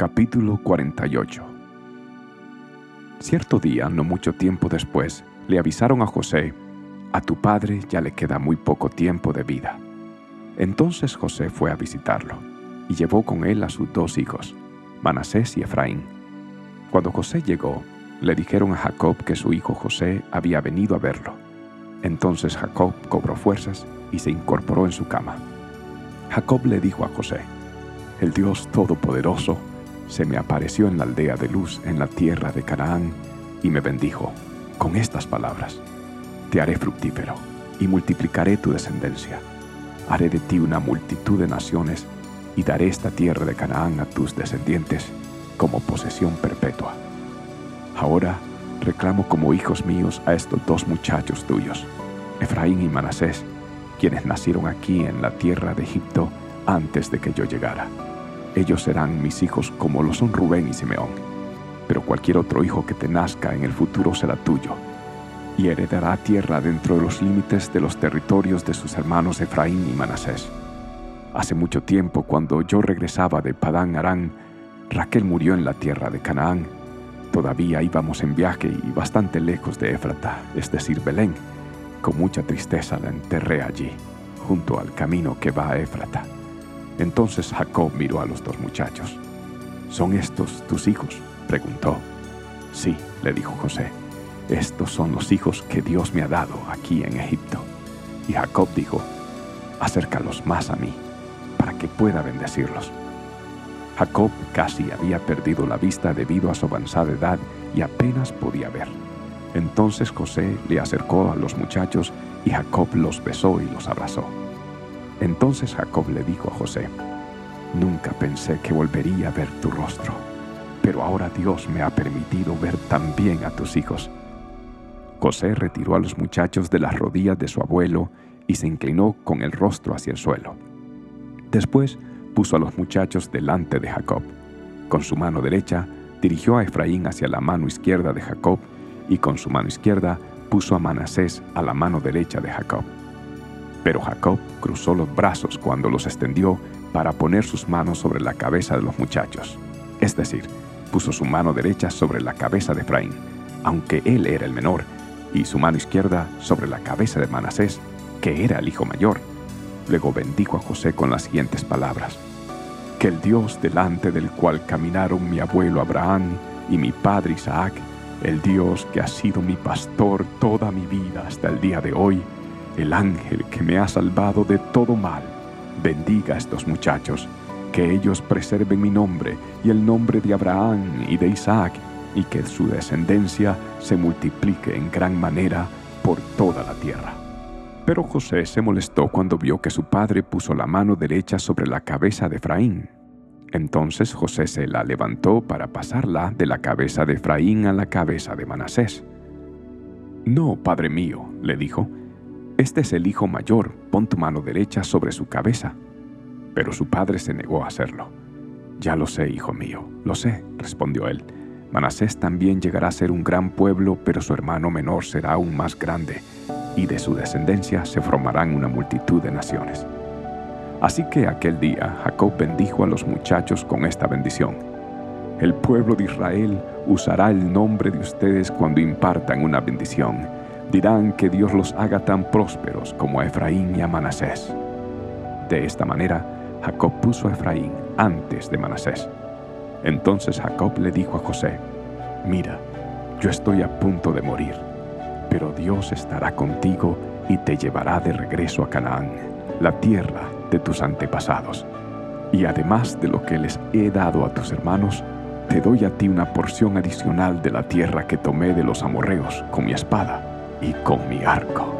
Capítulo 48 Cierto día, no mucho tiempo después, le avisaron a José, a tu padre ya le queda muy poco tiempo de vida. Entonces José fue a visitarlo y llevó con él a sus dos hijos, Manasés y Efraín. Cuando José llegó, le dijeron a Jacob que su hijo José había venido a verlo. Entonces Jacob cobró fuerzas y se incorporó en su cama. Jacob le dijo a José, El Dios Todopoderoso se me apareció en la aldea de luz en la tierra de Canaán y me bendijo con estas palabras, Te haré fructífero y multiplicaré tu descendencia. Haré de ti una multitud de naciones y daré esta tierra de Canaán a tus descendientes como posesión perpetua. Ahora reclamo como hijos míos a estos dos muchachos tuyos, Efraín y Manasés, quienes nacieron aquí en la tierra de Egipto antes de que yo llegara. Ellos serán mis hijos como lo son Rubén y Simeón, pero cualquier otro hijo que te nazca en el futuro será tuyo, y heredará tierra dentro de los límites de los territorios de sus hermanos Efraín y Manasés. Hace mucho tiempo, cuando yo regresaba de Padán Arán, Raquel murió en la tierra de Canaán. Todavía íbamos en viaje y bastante lejos de Éfrata, es decir, Belén. Con mucha tristeza la enterré allí, junto al camino que va a Éfrata. Entonces Jacob miró a los dos muchachos. ¿Son estos tus hijos? preguntó. Sí, le dijo José, estos son los hijos que Dios me ha dado aquí en Egipto. Y Jacob dijo, acércalos más a mí, para que pueda bendecirlos. Jacob casi había perdido la vista debido a su avanzada edad y apenas podía ver. Entonces José le acercó a los muchachos y Jacob los besó y los abrazó. Entonces Jacob le dijo a José, Nunca pensé que volvería a ver tu rostro, pero ahora Dios me ha permitido ver también a tus hijos. José retiró a los muchachos de las rodillas de su abuelo y se inclinó con el rostro hacia el suelo. Después puso a los muchachos delante de Jacob. Con su mano derecha dirigió a Efraín hacia la mano izquierda de Jacob y con su mano izquierda puso a Manasés a la mano derecha de Jacob. Pero Jacob cruzó los brazos cuando los extendió para poner sus manos sobre la cabeza de los muchachos. Es decir, puso su mano derecha sobre la cabeza de Efraín, aunque él era el menor, y su mano izquierda sobre la cabeza de Manasés, que era el hijo mayor. Luego bendijo a José con las siguientes palabras. Que el Dios delante del cual caminaron mi abuelo Abraham y mi padre Isaac, el Dios que ha sido mi pastor toda mi vida hasta el día de hoy, el ángel que me ha salvado de todo mal, bendiga a estos muchachos, que ellos preserven mi nombre y el nombre de Abraham y de Isaac, y que su descendencia se multiplique en gran manera por toda la tierra. Pero José se molestó cuando vio que su padre puso la mano derecha sobre la cabeza de Efraín. Entonces José se la levantó para pasarla de la cabeza de Efraín a la cabeza de Manasés. No, padre mío, le dijo, este es el hijo mayor, pon tu mano derecha sobre su cabeza. Pero su padre se negó a hacerlo. Ya lo sé, hijo mío, lo sé, respondió él. Manasés también llegará a ser un gran pueblo, pero su hermano menor será aún más grande, y de su descendencia se formarán una multitud de naciones. Así que aquel día Jacob bendijo a los muchachos con esta bendición. El pueblo de Israel usará el nombre de ustedes cuando impartan una bendición dirán que Dios los haga tan prósperos como a Efraín y a Manasés. De esta manera, Jacob puso a Efraín antes de Manasés. Entonces Jacob le dijo a José, Mira, yo estoy a punto de morir, pero Dios estará contigo y te llevará de regreso a Canaán, la tierra de tus antepasados. Y además de lo que les he dado a tus hermanos, te doy a ti una porción adicional de la tierra que tomé de los amorreos con mi espada y con mi arco.